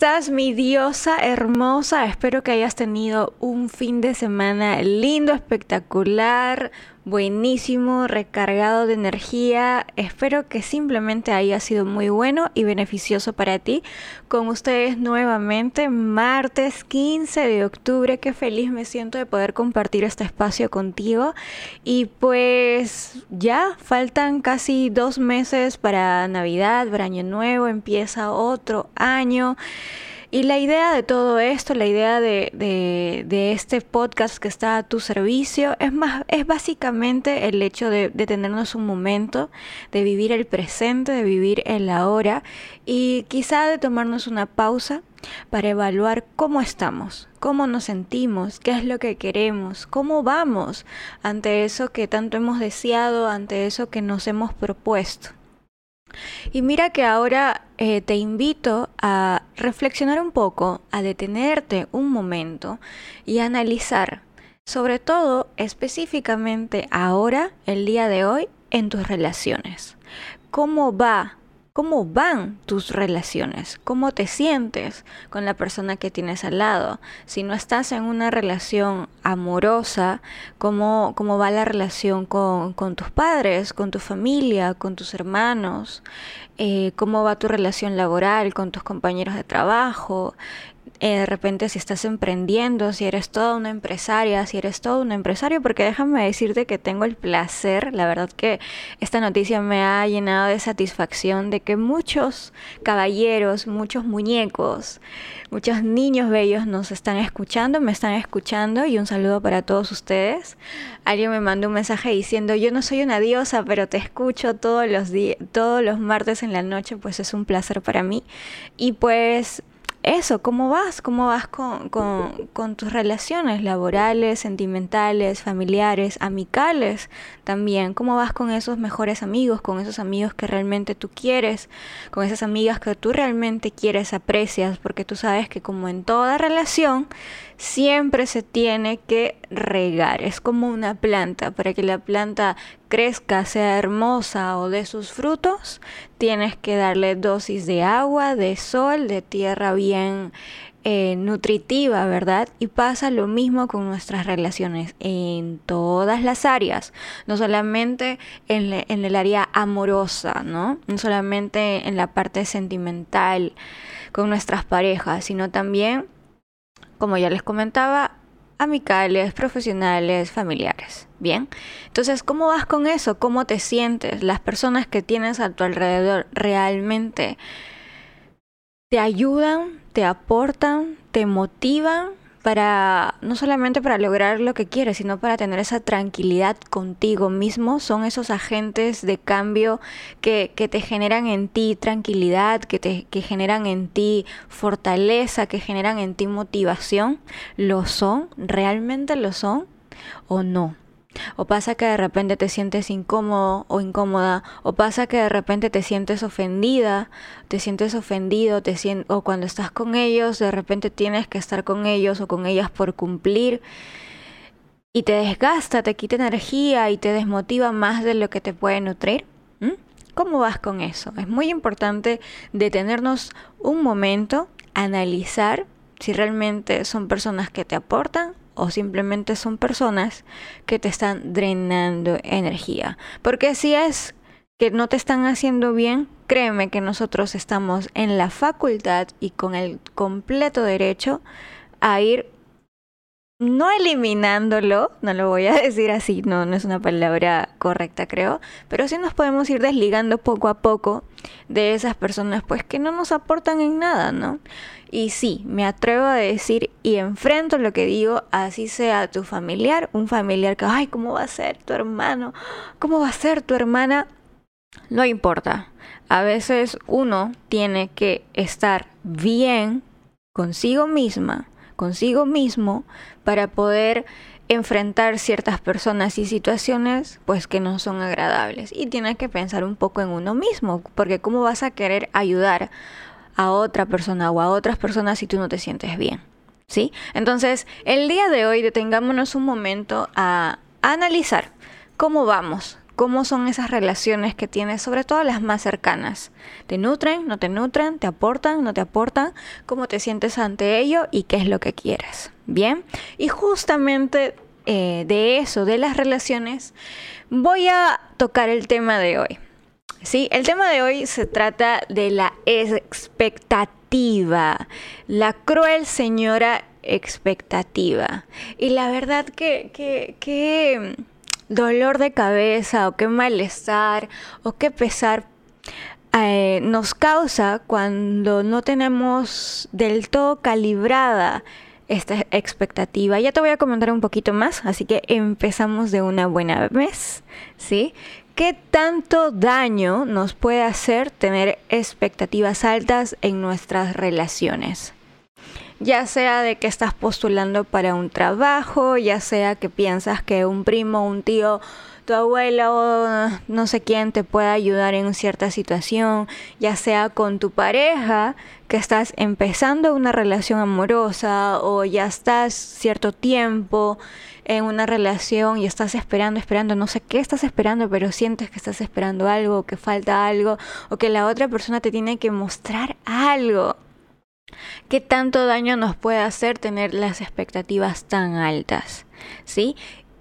estás, mi diosa hermosa? Espero que hayas tenido un fin de semana lindo, espectacular, buenísimo, recargado de energía. Espero que simplemente haya sido muy bueno y beneficioso para ti. Con ustedes nuevamente, martes 15 de octubre. Qué feliz me siento de poder compartir este espacio contigo. Y pues ya faltan casi dos meses para Navidad, para Año Nuevo. Empieza otro año. Y la idea de todo esto, la idea de, de, este podcast que está a tu servicio, es, más, es básicamente el hecho de, de, tenernos un momento, de vivir el presente, de vivir el ahora y quizá de tomarnos una pausa para evaluar cómo estamos, cómo nos sentimos, qué es lo que queremos, cómo vamos ante eso que tanto hemos deseado, ante eso que nos hemos propuesto. Y mira que ahora eh, te invito a reflexionar un poco, a detenerte un momento y a analizar, sobre todo específicamente ahora, el día de hoy, en tus relaciones. ¿Cómo va cómo van tus relaciones, cómo te sientes con la persona que tienes al lado. Si no estás en una relación amorosa, cómo, cómo va la relación con, tus padres, con tu familia, con tus hermanos, eh, cómo va tu relación laboral con tus compañeros de trabajo, eh, de repente si estás emprendiendo, si eres toda una empresaria, si eres todo un empresario, porque déjame decirte que tengo el placer, la verdad que esta noticia me ha llenado de satisfacción de que muchos caballeros, muchos muñecos, muchos niños bellos nos están escuchando, me están escuchando y un saludo para todos ustedes. Alguien me mandó un mensaje diciendo, yo no soy una diosa, pero te escucho todos los todos los martes en la noche, pues es un placer para mí. Y pues eso, ¿cómo vas? ¿Cómo vas con, con, tus relaciones laborales, sentimentales, familiares, amicales también? ¿Cómo vas con esos mejores amigos, con esos amigos que realmente tú quieres, con esas amigas que tú realmente quieres, aprecias? Porque tú sabes que como en toda relación, siempre se tiene que regar. Es como una planta. Para que la planta crezca, sea hermosa o de sus frutos, tienes que darle dosis de agua, de sol, de tierra bien eh, nutritiva, ¿verdad? Y pasa lo mismo con nuestras relaciones en todas las áreas, no solamente en, en el área amorosa, ¿no? No solamente en la parte sentimental con nuestras parejas, sino también como ya les comentaba, amicales, profesionales, familiares. Bien, entonces, ¿cómo vas con eso? ¿Cómo te sientes? Las personas que tienes a tu alrededor realmente te ayudan, te aportan, te motivan para no solamente para lograr lo que quieres, sino para tener esa tranquilidad contigo mismo. Son esos agentes de cambio que, que te generan en ti tranquilidad, que, te, que generan en ti fortaleza, que generan en ti motivación. ¿Lo son? ¿Realmente lo son? ¿O no? O pasa que de repente te sientes incómodo o incómoda, o pasa que de repente te sientes ofendida, te sientes ofendido, te o cuando estás con ellos, de repente tienes que estar con ellos o con ellas por cumplir y te desgasta, te quita energía y te desmotiva más de lo que te puede nutrir. ¿Cómo vas con eso? Es muy importante detenernos un momento, analizar si realmente son personas que te aportan o simplemente son personas que te están drenando energía. Porque si es que no te están haciendo bien, créeme que nosotros estamos en la facultad y con el completo derecho a ir no eliminándolo, no lo voy a decir así, no, no es una palabra correcta creo, pero sí nos podemos ir desligando poco a poco de esas personas pues que no nos aportan en nada, ¿no? Y sí, me atrevo a decir y enfrento lo que digo, así sea tu familiar, un familiar que, ay, ¿cómo va a ser tu hermano? ¿Cómo va a ser tu hermana? No importa. A veces uno tiene que estar bien consigo misma, consigo mismo, para poder enfrentar ciertas personas y situaciones pues que no son agradables y tienes que pensar un poco en uno mismo porque cómo vas a querer ayudar a otra persona o a otras personas si tú no te sientes bien. ¿Sí? Entonces, el día de hoy detengámonos un momento a analizar cómo vamos cómo son esas relaciones que tienes, sobre todo las más cercanas. ¿Te nutren? ¿No te nutren? ¿Te aportan? ¿No te aportan? ¿Cómo te sientes ante ello? ¿Y qué es lo que quieres? Bien. Y justamente eh, de eso, de las relaciones, voy a tocar el tema de hoy. Sí, el tema de hoy se trata de la expectativa, la cruel señora expectativa. Y la verdad que, que, dolor de cabeza o qué malestar o qué pesar eh, nos causa cuando no tenemos del todo calibrada esta expectativa. Ya te voy a comentar un poquito más, así que empezamos de una buena vez, ¿sí? ¿Qué tanto daño nos puede hacer tener expectativas altas en nuestras relaciones? Ya sea de que estás postulando para un trabajo, ya sea que piensas que un primo, un tío tu abuela o no sé quién te pueda ayudar en cierta situación, ya sea con tu pareja, que estás empezando una relación amorosa o ya estás cierto tiempo en una relación y estás esperando, esperando, no sé qué estás esperando, pero sientes que estás esperando algo, que falta algo, o que la otra persona te tiene que mostrar algo. ¿Qué tanto daño nos puede hacer tener las expectativas tan altas? ¿Sí?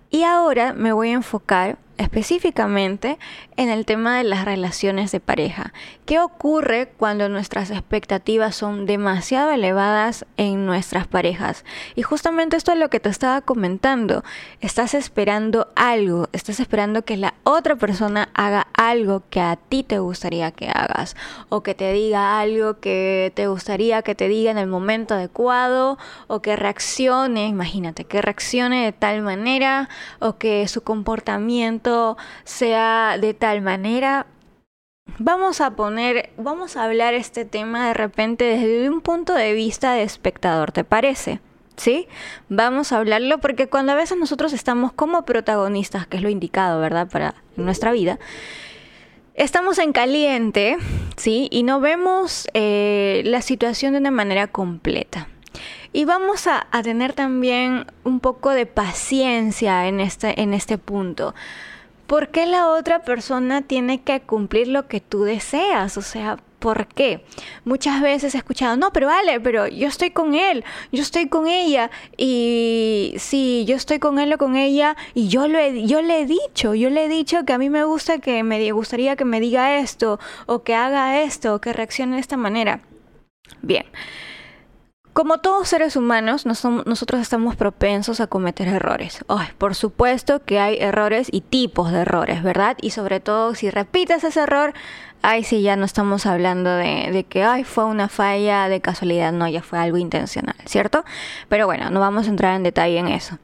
Y ahora me voy a enfocar específicamente en el tema de las relaciones de pareja. ¿Qué ocurre cuando nuestras expectativas son demasiado elevadas en nuestras parejas? Y justamente esto es lo que te estaba comentando. Estás esperando algo, estás esperando que la otra persona haga algo que a ti te gustaría que hagas o que te diga algo que te gustaría que te diga en el momento adecuado o que reaccione, imagínate, que reaccione de tal manera o que su comportamiento sea de tal manera. Vamos a poner, vamos a hablar este tema de repente desde un punto de vista de espectador, ¿te parece? ¿Sí? Vamos a hablarlo porque cuando a veces nosotros estamos como protagonistas, que es lo indicado, ¿verdad? Para nuestra vida, estamos en caliente, ¿sí? Y no vemos eh, la situación de una manera completa. Y vamos a, a, tener también un poco de paciencia en este, en este punto. ¿Por qué la otra persona tiene que cumplir lo que tú deseas? O sea, ¿por qué? Muchas veces he escuchado, no, pero vale, pero yo estoy con él, yo estoy con ella, y sí, yo estoy con él o con ella, y yo, yo le he dicho, yo le he dicho que a mí me gusta que me gustaría que me diga esto, o que haga esto, o que reaccione de esta manera. Bien. Como todos seres humanos, nosotros estamos propensos a cometer errores. por supuesto que hay errores y tipos de errores, ¿verdad? Y sobre todo si repites ese error, ay, sí, ya no estamos hablando de, de, que ay, fue una falla de casualidad, no, ya fue algo intencional, ¿cierto? Pero bueno, no vamos a entrar en detalle en eso.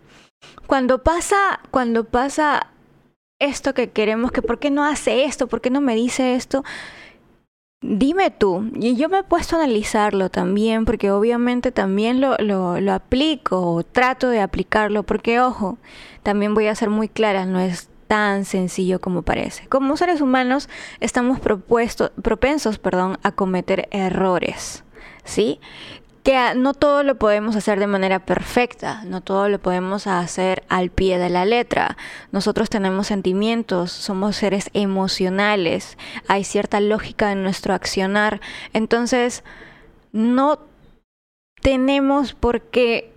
Cuando pasa, cuando pasa esto que queremos, que por qué no hace esto, por qué no me dice esto, Dime tú, y yo me he puesto a analizarlo también, porque obviamente también lo, aplico o trato de aplicarlo, porque ojo, también voy a ser muy clara, no es tan sencillo como parece. Como seres humanos estamos propuesto, propensos perdón, a cometer errores, ¿sí? Que no todo lo podemos hacer de manera perfecta, no todo lo podemos hacer al pie de la letra. Nosotros tenemos sentimientos, somos seres emocionales, hay cierta lógica en nuestro accionar, entonces no tenemos por qué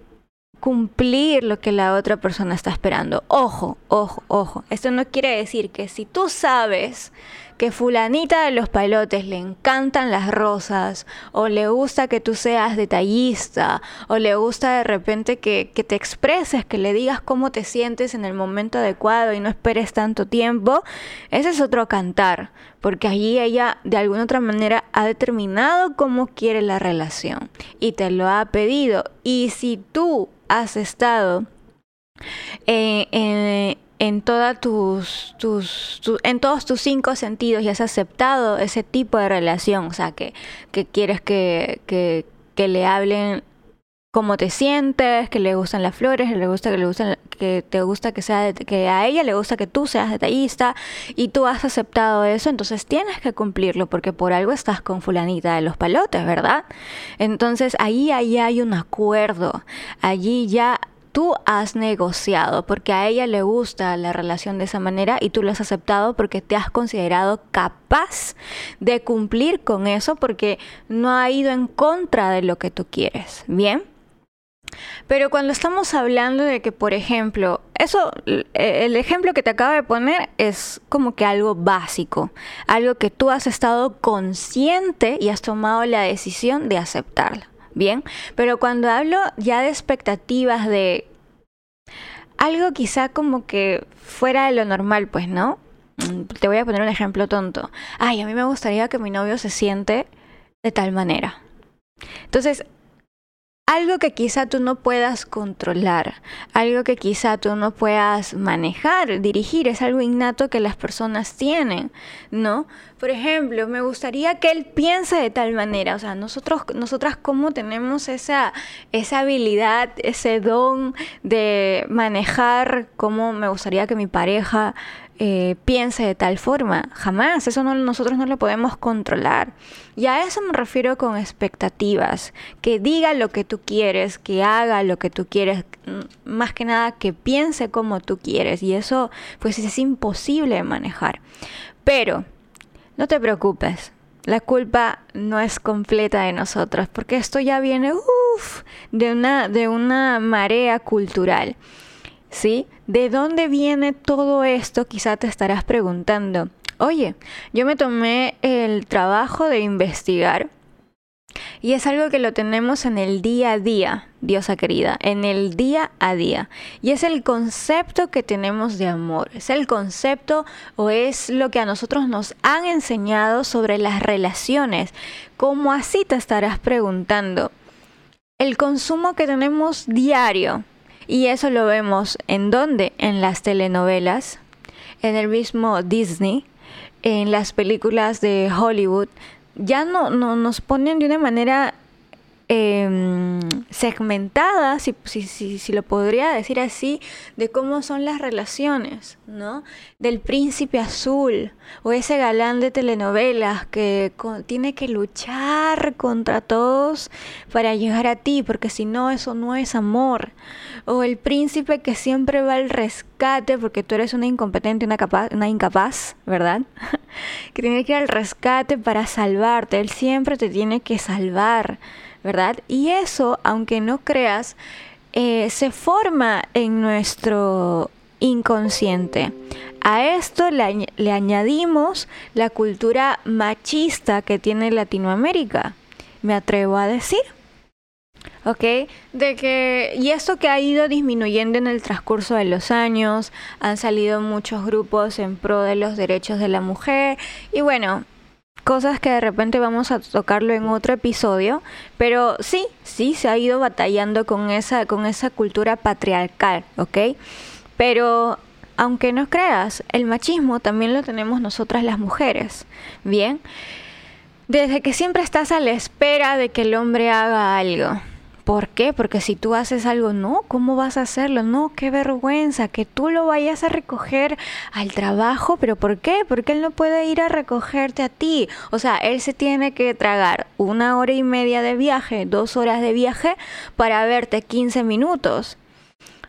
cumplir lo que la otra persona está esperando. Ojo, ojo, ojo. Esto no quiere decir que si tú sabes que fulanita de los palotes le encantan las rosas, o le gusta que tú seas detallista, o le gusta de repente que, que te expreses, que le digas cómo te sientes en el momento adecuado y no esperes tanto tiempo, ese es otro cantar, porque allí ella de alguna otra manera ha determinado cómo quiere la relación y te lo ha pedido. Y si tú has estado eh, en en, tus, tus, en todos tus cinco sentidos y has aceptado ese tipo de relación, o sea, que, que quieres que, que, que le hablen cómo te sientes, que le gustan las flores, que le gusta que le gustan, que te gusta que sea que a ella le gusta que tú seas detallista y tú has aceptado eso, entonces tienes que cumplirlo porque por algo estás con fulanita de los palotes, ¿verdad? Entonces ahí ahí hay un acuerdo, allí ya tú has negociado, porque a ella le gusta la relación de esa manera y tú lo has aceptado porque te has considerado capaz de cumplir con eso porque no ha ido en contra de lo que tú quieres. ¿Bien? Pero cuando estamos hablando de que, por ejemplo, eso, el ejemplo que te acabo de poner es como que algo básico, algo que tú has estado consciente y has tomado la decisión de aceptarlo. Bien, pero cuando hablo ya de expectativas de algo quizá como que fuera de lo normal, pues, ¿no? Mm, te voy a poner un ejemplo tonto. Ay, a mí me gustaría que mi novio se siente de tal manera. Entonces, algo que quizá tú no puedas controlar, algo que quizá tú no puedas manejar, dirigir, es algo innato que las personas tienen, ¿no? Por ejemplo, me gustaría que él piense de tal manera, o sea, nosotros, nosotras cómo tenemos esa, esa habilidad, ese don de manejar cómo me gustaría que mi pareja eh, piense de tal forma. Jamás, eso no, nosotros no lo podemos controlar. Y a eso me refiero con expectativas. Que diga lo que tú quieres, que haga lo que tú quieres, mm, más que nada que piense como tú quieres. Y eso pues es imposible de manejar. Pero, no te preocupes. La culpa no es completa de nosotros, porque esto ya viene de, una, de una marea cultural. ¿Sí? ¿De dónde viene todo esto? Quizá te estarás preguntando. Oye, yo me tomé el trabajo de investigar y es algo que lo tenemos en el día a día, diosa querida, en el día a día. Y es el concepto que tenemos de amor, es el concepto o es lo que a nosotros nos han enseñado sobre las relaciones. ¿Cómo así te estarás preguntando? El consumo que tenemos diario, y eso lo vemos en dónde? En las telenovelas, en el mismo Disney, en las películas de Hollywood. Ya no, no nos ponen de una manera eh, segmentada, si, si, si, si, lo podría decir así, de cómo son las relaciones, ¿no? Del príncipe azul o ese galán de telenovelas que tiene que luchar contra todos para llegar a ti, porque si no, eso no es amor. O el príncipe que siempre va al rescate porque tú eres una incompetente, una, una incapaz, ¿verdad? que tiene que ir al rescate para salvarte, él siempre te tiene que salvar. ¿Verdad? Y eso, aunque no creas, eh, se forma en nuestro inconsciente. A esto le, le, añadimos la cultura machista que tiene Latinoamérica, me atrevo a decir. ¿Ok? De que, y esto que ha ido disminuyendo en el transcurso de los años, han salido muchos grupos en pro de los derechos de la mujer, y bueno, cosas que de repente vamos a tocarlo en otro episodio, pero sí, sí se ha ido batallando con esa, con esa cultura patriarcal, ¿ok? Pero aunque no creas, el machismo también lo tenemos nosotras las mujeres, ¿bien? Desde que siempre estás a la espera de que el hombre haga algo. ¿Por qué? Porque si tú haces algo, no, ¿cómo vas a hacerlo? No, qué vergüenza, que tú lo vayas a recoger al trabajo, pero ¿por qué? Porque él no puede ir a recogerte a ti. O sea, él se tiene que tragar una hora y media de viaje, dos horas de viaje para verte 15 minutos.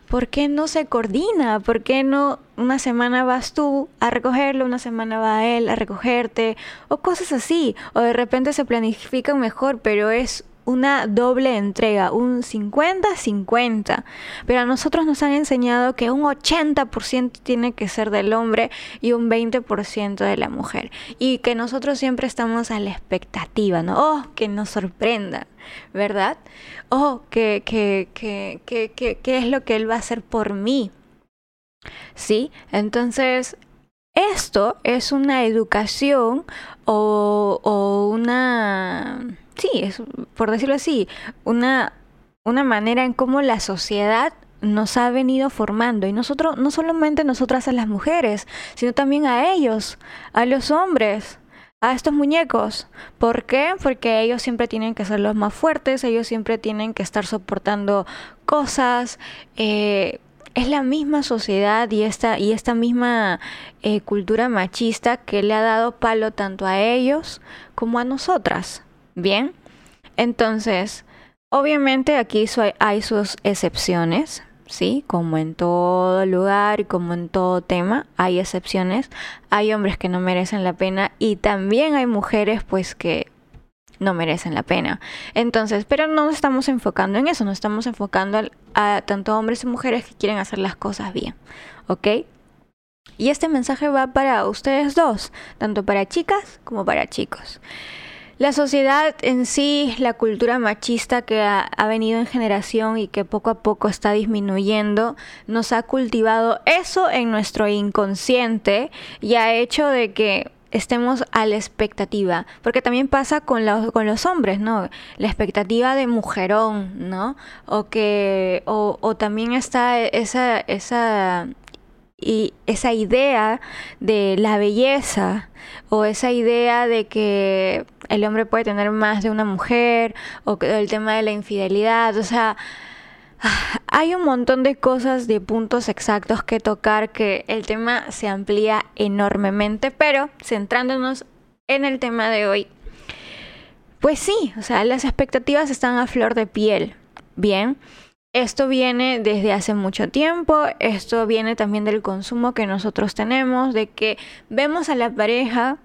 ¿Por qué no se coordina? ¿Por qué no una semana vas tú a recogerlo, una semana va él a recogerte? O cosas así. O de repente se planifican mejor, pero es una doble entrega, un 50-50. Pero a nosotros nos han enseñado que un 80% tiene que ser del hombre y un 20% de la mujer. Y que nosotros siempre estamos a la expectativa, ¿no? Oh, que nos sorprenda, ¿verdad? Oh, que, que, que, que, que, es lo que él va a hacer por mí. ¿Sí? Entonces, esto es una educación o, o una sí, es, por decirlo así, una, una manera en cómo la sociedad nos ha venido formando y nosotros no solamente nosotras a las mujeres, sino también a ellos, a los hombres, a estos muñecos. ¿Por qué? Porque ellos siempre tienen que ser los más fuertes, ellos siempre tienen que estar soportando cosas. Eh, es la misma sociedad y esta, y esta misma eh, cultura machista que le ha dado palo tanto a ellos como a nosotras. Bien, entonces, obviamente aquí hay sus excepciones, ¿sí? Como en todo lugar y como en todo tema, hay excepciones. Hay hombres que no merecen la pena y también hay mujeres pues que no merecen la pena. Entonces, pero no nos estamos enfocando en eso, nos estamos enfocando a, tanto hombres y mujeres que quieren hacer las cosas bien, ¿ok? Y este mensaje va para ustedes dos, tanto para chicas como para chicos. La sociedad en sí, la cultura machista que ha, venido en generación y que poco a poco está disminuyendo, nos ha cultivado eso en nuestro inconsciente y ha hecho de que estemos a la expectativa, porque también pasa con los, con los hombres, ¿no? La expectativa de mujerón, ¿no? O que, o, o también está esa, esa y esa idea de la belleza o esa idea de que el hombre puede tener más de una mujer o el tema de la infidelidad, o sea, hay un montón de cosas, de puntos exactos que tocar que el tema se amplía enormemente, pero centrándonos en el tema de hoy, pues sí, o sea, las expectativas están a flor de piel, ¿bien? Esto viene desde hace mucho tiempo, esto viene también del consumo que nosotros tenemos, de que vemos a la pareja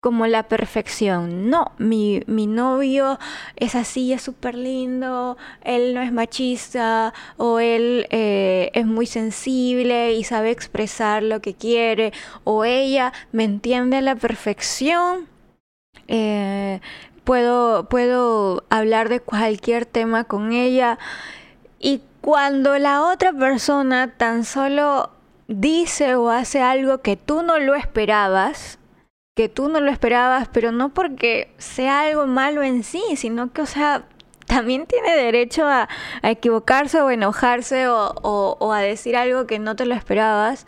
como la perfección. No, mi, mi novio es así, es súper lindo, él no es machista o él eh, es muy sensible y sabe expresar lo que quiere o ella me entiende a la perfección. Eh, puedo, puedo hablar de cualquier tema con ella y cuando la otra persona tan solo dice o hace algo que tú no lo esperabas, que tú no lo esperabas, pero no porque sea algo malo en sí, sino que, o sea, también tiene derecho a, equivocarse o enojarse o, o, a decir algo que no te lo esperabas,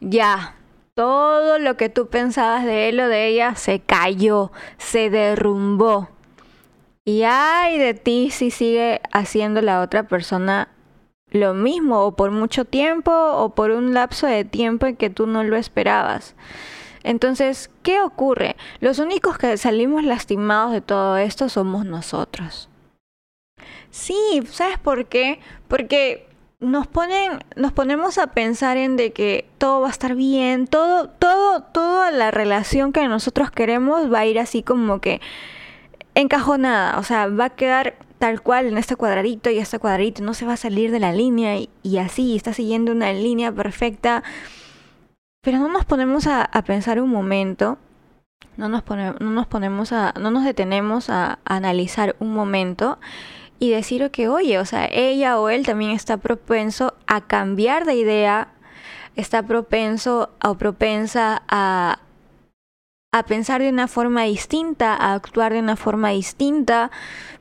ya, todo lo que tú pensabas de él o de ella se cayó, se derrumbó. Y ay de ti si sigue haciendo la otra persona lo mismo o por mucho tiempo o por un lapso de tiempo en que tú no lo esperabas. Entonces, ¿qué ocurre? Los únicos que salimos lastimados de todo esto somos nosotros. Sí, ¿sabes por qué? Porque nos ponen, nos ponemos a pensar en de que todo va a estar bien, todo, todo, toda la relación que nosotros queremos va a ir así como que encajonada, o sea, va a quedar tal cual en este cuadradito y este cuadradito, no se va a salir de la línea y, así, está siguiendo una línea perfecta. Pero no nos ponemos a, pensar un momento, no nos, no nos ponemos a, no nos detenemos a, analizar un momento y decir que, oye, o sea, ella o él también está propenso a cambiar de idea, está propenso o propensa a, a pensar de una forma distinta, a actuar de una forma distinta.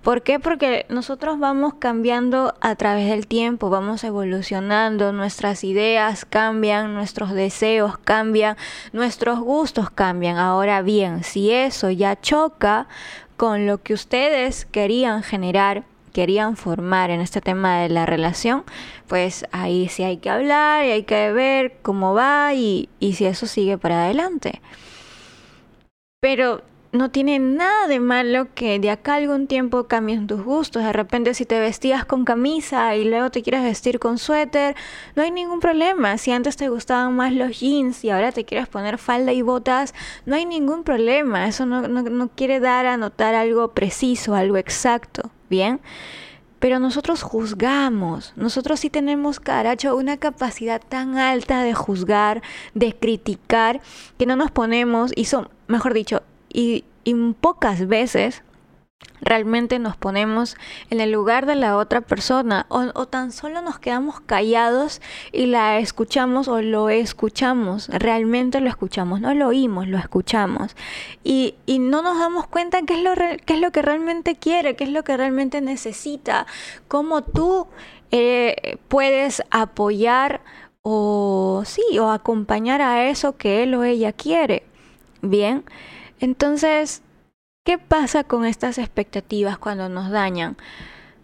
¿Por qué? Porque nosotros vamos cambiando a través del tiempo, vamos evolucionando, nuestras ideas cambian, nuestros deseos cambian, nuestros gustos cambian. Ahora bien, si eso ya choca con lo que ustedes querían generar, querían formar en este tema de la relación, pues ahí sí hay que hablar y hay que ver cómo va y, y si eso sigue para adelante. Pero no tiene nada de malo que de acá algún tiempo cambien tus gustos. De repente si te vestías con camisa y luego te quieres vestir con suéter, no hay ningún problema. Si antes te gustaban más los jeans y ahora te quieres poner falda y botas, no hay ningún problema. Eso no, no quiere dar a notar algo preciso, algo exacto. ¿Bien? Pero nosotros juzgamos, nosotros sí tenemos, caracho, una capacidad tan alta de juzgar, de criticar, que no nos ponemos, y son, mejor dicho, y, y pocas veces realmente nos ponemos en el lugar de la otra persona o, tan solo nos quedamos callados y la escuchamos o lo escuchamos, realmente lo escuchamos, no lo oímos, lo escuchamos y, y no nos damos cuenta qué es, lo qué es lo que realmente quiere, qué es lo que realmente necesita, cómo tú eh, puedes apoyar o sí, o acompañar a eso que él o ella quiere. Bien, entonces ¿Qué pasa con estas expectativas cuando nos dañan?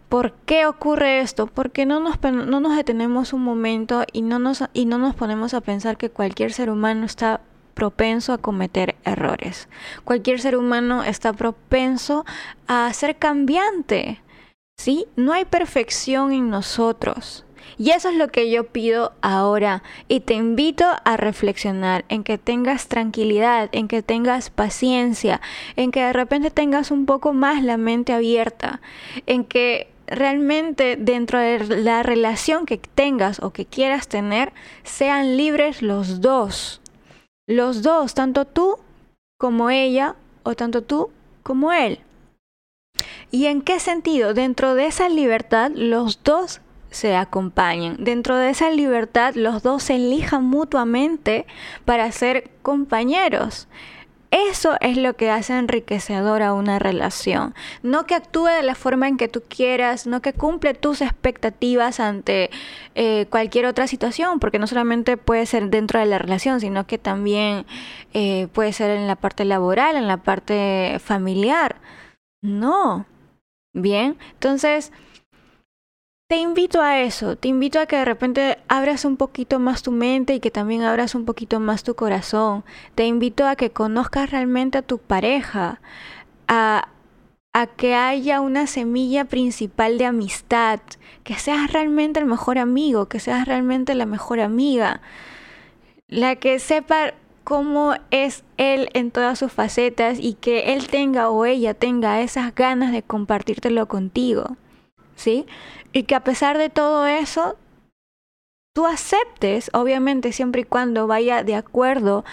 ¿Por qué ocurre esto? Porque no nos, no nos detenemos un momento y no, nos, y no nos ponemos a pensar que cualquier ser humano está propenso a cometer errores. Cualquier ser humano está propenso a ser cambiante. ¿Sí? No hay perfección en nosotros. Y eso es lo que yo pido ahora. Y te invito a reflexionar en que tengas tranquilidad, en que tengas paciencia, en que de repente tengas un poco más la mente abierta, en que realmente dentro de la relación que tengas o que quieras tener, sean libres los dos. Los dos, tanto tú como ella o tanto tú como él. ¿Y en qué sentido? Dentro de esa libertad, los dos se acompañen. Dentro de esa libertad, los dos se elijan mutuamente para ser compañeros. Eso es lo que hace enriquecedora una relación. No que actúe de la forma en que tú quieras, no que cumple tus expectativas ante eh, cualquier otra situación, porque no solamente puede ser dentro de la relación, sino que también eh, puede ser en la parte laboral, en la parte familiar. No. Bien, entonces te invito a eso, te invito a que de repente abras un poquito más tu mente y que también abras un poquito más tu corazón. Te invito a que conozcas realmente a tu pareja, a, a que haya una semilla principal de amistad, que seas realmente el mejor amigo, que seas realmente la mejor amiga, la que sepa cómo es él en todas sus facetas y que él tenga o ella tenga esas ganas de compartírtelo contigo. ¿Sí? Y que a pesar de todo eso, tú aceptes, obviamente siempre y cuando vaya de acuerdo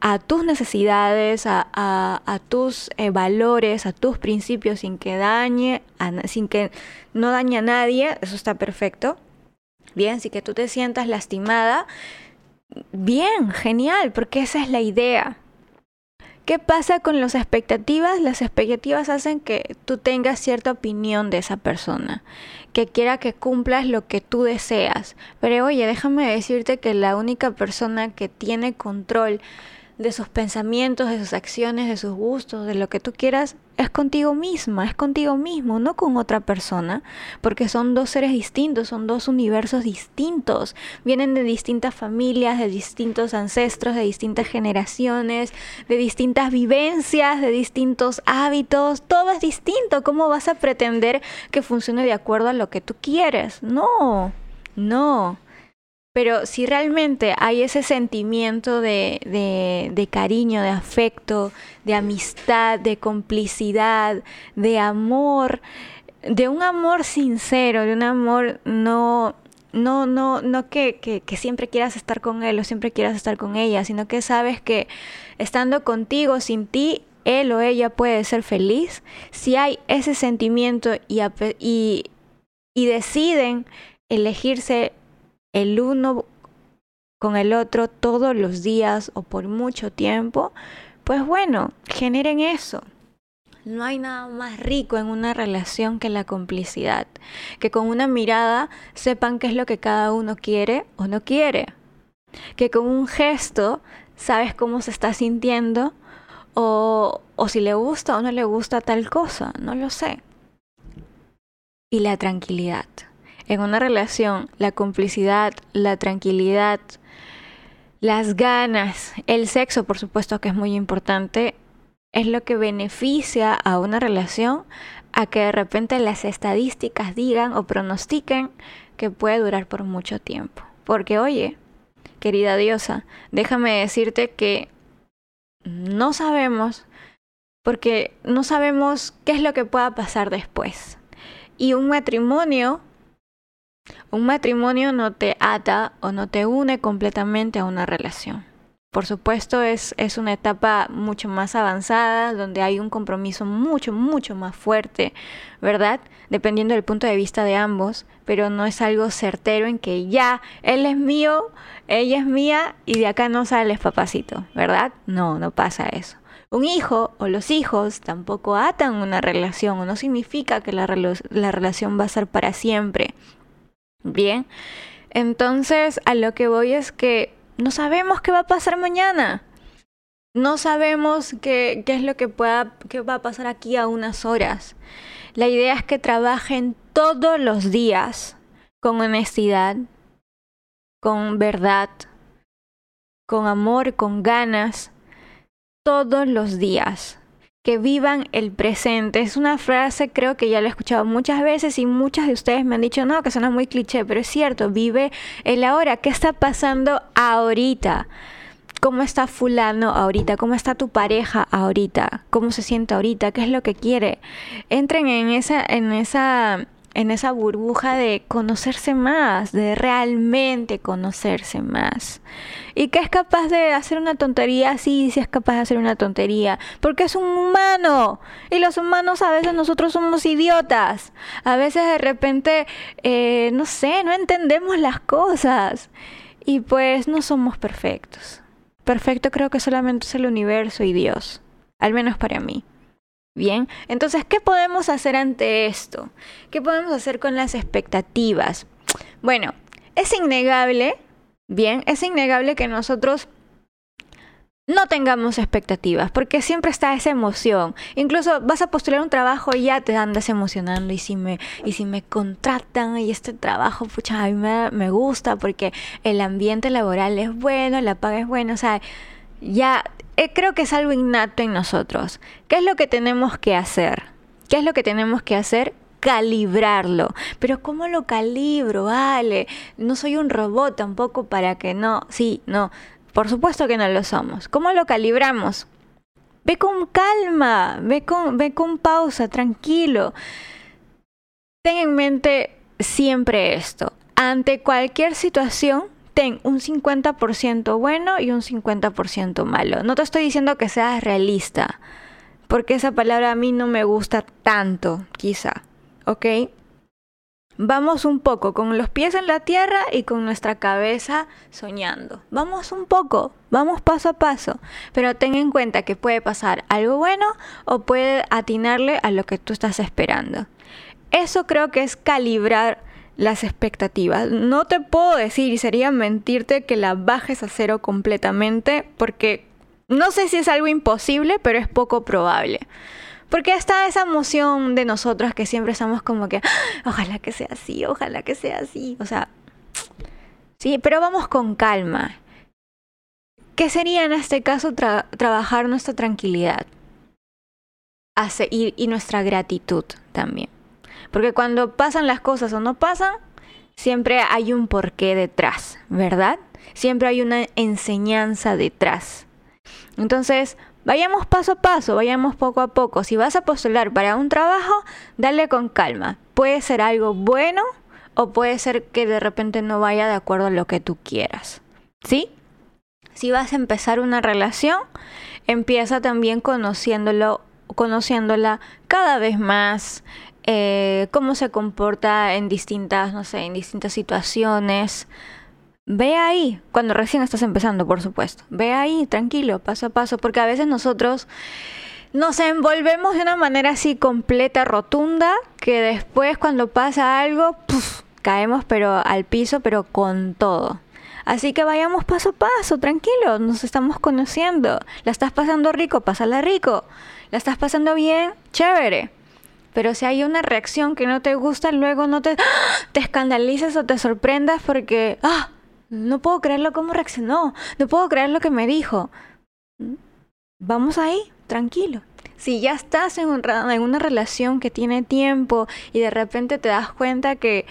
a tus necesidades, a, tus eh, valores, a tus principios, sin que dañe, sin que no dañe a nadie, eso está perfecto. Bien, si que tú te sientas lastimada, bien, genial, porque esa es la idea. ¿Qué pasa con las expectativas? Las expectativas hacen que tú tengas cierta opinión de esa persona, que quiera que cumplas lo que tú deseas. Pero oye, déjame decirte que la única persona que tiene control de sus pensamientos, de sus acciones, de sus gustos, de lo que tú quieras, es contigo misma, es contigo mismo, no con otra persona, porque son dos seres distintos, son dos universos distintos, vienen de distintas familias, de distintos ancestros, de distintas generaciones, de distintas vivencias, de distintos hábitos, todo es distinto, ¿cómo vas a pretender que funcione de acuerdo a lo que tú quieres? No, no. Pero si realmente hay ese sentimiento de, de, cariño, de afecto, de amistad, de complicidad, de amor, de un amor sincero, de un amor no, no, no, no que, que, que, siempre quieras estar con él o siempre quieras estar con ella, sino que sabes que estando contigo, sin ti, él o ella puede ser feliz. Si hay ese sentimiento y, y, y deciden elegirse el uno con el otro todos los días o por mucho tiempo, pues bueno, generen eso. No hay nada más rico en una relación que la complicidad, que con una mirada sepan qué es lo que cada uno quiere o no quiere, que con un gesto sabes cómo se está sintiendo o, o si le gusta o no le gusta tal cosa, no lo sé. Y la tranquilidad en una relación, la complicidad, la tranquilidad, las ganas, el sexo, por supuesto que es muy importante, es lo que beneficia a una relación a que de repente las estadísticas digan o pronostiquen que puede durar por mucho tiempo. Porque oye, querida diosa, déjame decirte que no sabemos, porque no sabemos qué es lo que pueda pasar después. Y un matrimonio un matrimonio no te ata o no te une completamente a una relación. Por supuesto es, es una etapa mucho más avanzada, donde hay un compromiso mucho, mucho más fuerte, ¿verdad? Dependiendo del punto de vista de ambos, pero no es algo certero en que ya, él es mío, ella es mía y de acá no sales papacito, ¿verdad? No, no pasa eso. Un hijo o los hijos tampoco atan una relación o no significa que la, la relación va a ser para siempre. Bien, entonces a lo que voy es que no sabemos qué va a pasar mañana. No sabemos qué, qué es lo que, pueda, qué va a pasar aquí a unas horas. La idea es que trabajen todos los días con honestidad, con verdad, con amor, con ganas, todos los días. Que vivan el presente. Es una frase, creo que ya la he escuchado muchas veces y muchas de ustedes me han dicho, no, que suena muy cliché, pero es cierto, vive el ahora. ¿Qué está pasando ahorita? ¿Cómo está fulano ahorita? ¿Cómo está tu pareja ahorita? ¿Cómo se siente ahorita? ¿Qué es lo que quiere? Entren en esa, en esa en esa burbuja de conocerse más, de realmente conocerse más. Y que es capaz de hacer una tontería, sí, sí es capaz de hacer una tontería, porque es un humano. Y los humanos a veces nosotros somos idiotas. A veces de repente, eh, no sé, no entendemos las cosas. Y pues no somos perfectos. Perfecto creo que solamente es el universo y Dios. Al menos para mí. Bien, entonces, ¿qué podemos hacer ante esto? ¿Qué podemos hacer con las expectativas? Bueno, es innegable, bien, es innegable que nosotros no tengamos expectativas, porque siempre está esa emoción. Incluso vas a postular un trabajo y ya te andas emocionando y si me, y si me contratan y este trabajo, pucha, a mí me, me gusta porque el ambiente laboral es bueno, la paga es buena, o sea, ya eh, creo que es algo innato en nosotros. ¿Qué es lo que tenemos que hacer? ¿Qué es lo que tenemos que hacer? calibrarlo. Pero ¿cómo lo calibro? Vale, no soy un robot tampoco para que no, sí, no, por supuesto que no lo somos. ¿Cómo lo calibramos? Ve con calma, ve con, ve con pausa, tranquilo. Ten en mente siempre esto. Ante cualquier situación, ten un 50% bueno y un 50% malo. No te estoy diciendo que seas realista, porque esa palabra a mí no me gusta tanto, quizá. ¿Ok? Vamos un poco con los pies en la tierra y con nuestra cabeza soñando. Vamos un poco, vamos paso a paso, pero ten en cuenta que puede pasar algo bueno o puede atinarle a lo que tú estás esperando. Eso creo que es calibrar las expectativas. No te puedo decir y sería mentirte que la bajes a cero completamente porque no sé si es algo imposible, pero es poco probable. Porque está esa emoción de nosotros que siempre estamos como que, ah, ojalá que sea así, ojalá que sea así. O sea, sí, pero vamos con calma. ¿Qué sería en este caso trabajar nuestra tranquilidad? y nuestra gratitud también. Porque cuando pasan las cosas o no pasan, siempre hay un porqué detrás, ¿verdad? Siempre hay una enseñanza detrás. Entonces, vayamos paso a paso, vayamos poco a poco. Si vas a postular para un trabajo, dale con calma. Puede ser algo bueno o puede ser que de repente no vaya de acuerdo a lo que tú quieras. ¿Sí? Si vas a empezar una relación, empieza también conociéndolo, conociéndola cada vez más, eh, cómo se comporta en distintas, no sé, en distintas situaciones. Ve ahí, cuando recién estás empezando, por supuesto. Ve ahí, tranquilo, paso a paso, porque a veces nosotros nos envolvemos de una manera así completa, rotunda, que después cuando pasa algo, caemos pero al piso, pero con todo. Así que vayamos paso a paso, tranquilo, nos estamos conociendo. La estás pasando rico, pásala rico. La estás pasando bien, chévere. Pero si hay una reacción que no te gusta, luego no te, te escandalices o te sorprendas porque, ah, no puedo creerlo cómo reaccionó, no puedo creer lo que me dijo. Vamos ahí, tranquilo. Si ya estás en, en una relación que tiene tiempo y de repente te das cuenta que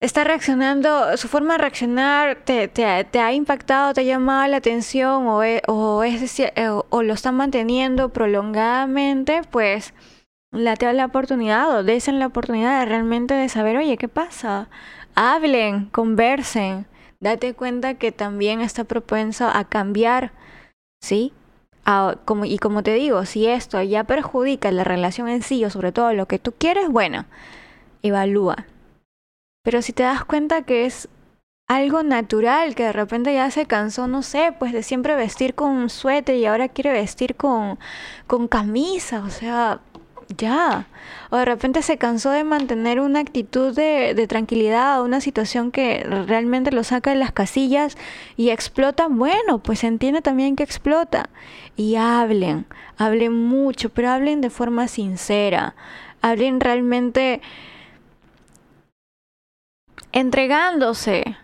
está reaccionando, su forma de reaccionar te, te, ha impactado, te ha llamado la atención o, e, o, o lo está manteniendo prolongadamente, pues Late la oportunidad o desen la oportunidad de realmente de saber, oye, ¿qué pasa? Hablen, conversen, date cuenta que también está propenso a cambiar, ¿sí? como, y como te digo, si esto ya perjudica la relación en sí o sobre todo lo que tú quieres, bueno, evalúa. Pero si te das cuenta que es algo natural, que de repente ya se cansó, no sé, pues de siempre vestir con un suéter y ahora quiere vestir con, con camisa, o sea, ya. O de repente se cansó de mantener una actitud de, de tranquilidad una situación que realmente lo saca de las casillas y explota. Bueno, pues entiende también que explota. Y hablen, hablen mucho, pero hablen de forma sincera. Hablen realmente entregándose.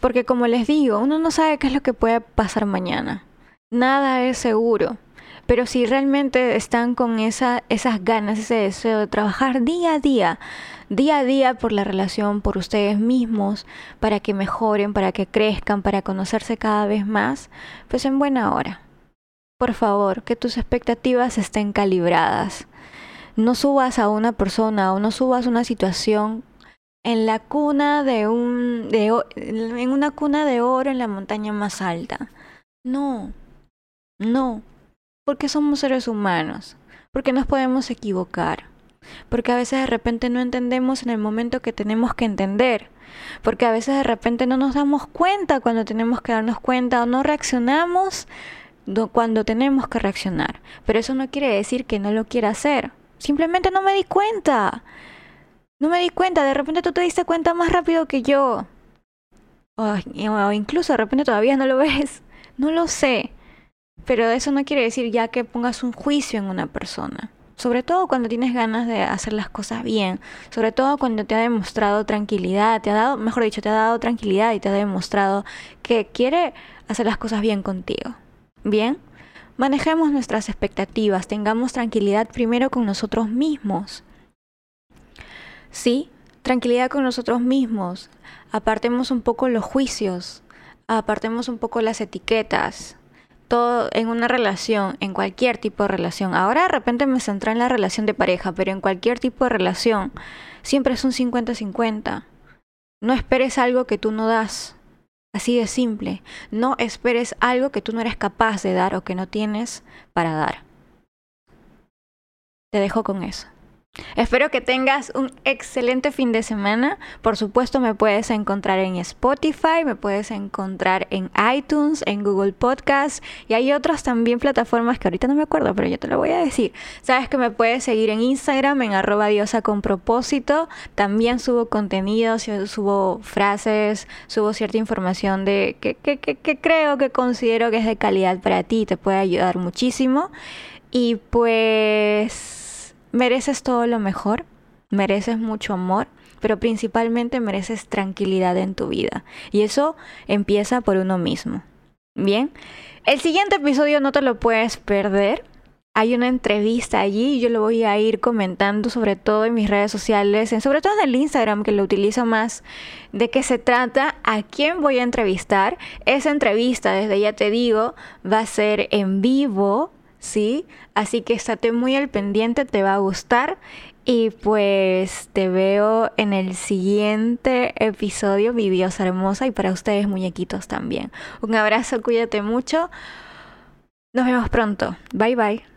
Porque como les digo, uno no sabe qué es lo que puede pasar mañana. Nada es seguro. Pero si realmente están con esa, esas ganas, ese deseo de trabajar día a día, día a día por la relación, por ustedes mismos, para que mejoren, para que crezcan, para conocerse cada vez más, pues en buena hora. Por favor, que tus expectativas estén calibradas. No subas a una persona o no subas una situación en la cuna de un de, en una cuna de oro en la montaña más alta. No. No, porque somos seres humanos, porque nos podemos equivocar, porque a veces de repente no entendemos en el momento que tenemos que entender, porque a veces de repente no nos damos cuenta cuando tenemos que darnos cuenta o no reaccionamos cuando tenemos que reaccionar. Pero eso no quiere decir que no lo quiera hacer. Simplemente no me di cuenta. No me di cuenta. De repente tú te diste cuenta más rápido que yo. O, incluso de repente todavía no lo ves. No lo sé. Pero eso no quiere decir ya que pongas un juicio en una persona. Sobre todo cuando tienes ganas de hacer las cosas bien. Sobre todo cuando te ha demostrado tranquilidad. Te ha dado, mejor dicho, te ha dado tranquilidad y te ha demostrado que quiere hacer las cosas bien contigo. Bien. Manejemos nuestras expectativas. Tengamos tranquilidad primero con nosotros mismos. Sí, tranquilidad con nosotros mismos. Apartemos un poco los juicios. Apartemos un poco las etiquetas todo en una relación, en cualquier tipo de relación. Ahora de repente me centré en la relación de pareja, pero en cualquier tipo de relación siempre es un 50-50. No esperes algo que tú no das. Así de simple. No esperes algo que tú no eres capaz de dar o que no tienes para dar. Te dejo con eso. Espero que tengas un excelente fin de semana. Por supuesto, me puedes encontrar en Spotify, me puedes encontrar en iTunes, en Google Podcast y hay otras también plataformas que ahorita no me acuerdo, pero yo te lo voy a decir. Sabes que me puedes seguir en Instagram, en arroba diosa con propósito. También subo contenido, subo frases, subo cierta información de que, que, creo que considero que es de calidad para ti te puede ayudar muchísimo. Y pues mereces todo lo mejor, mereces mucho amor, pero principalmente mereces tranquilidad en tu vida. Y eso empieza por uno mismo. Bien, el siguiente episodio no te lo puedes perder. Hay una entrevista allí y yo lo voy a ir comentando sobre todo en mis redes sociales, sobre todo en el Instagram que lo utilizo más, de qué se trata, a quién voy a entrevistar. Esa entrevista, desde ya te digo, va a ser en vivo ¿sí? Así que estate muy al pendiente, te va a gustar. Y pues te veo en el siguiente episodio, mi diosa hermosa, y para ustedes muñequitos también. Un abrazo, cuídate mucho. Nos vemos pronto. Bye bye.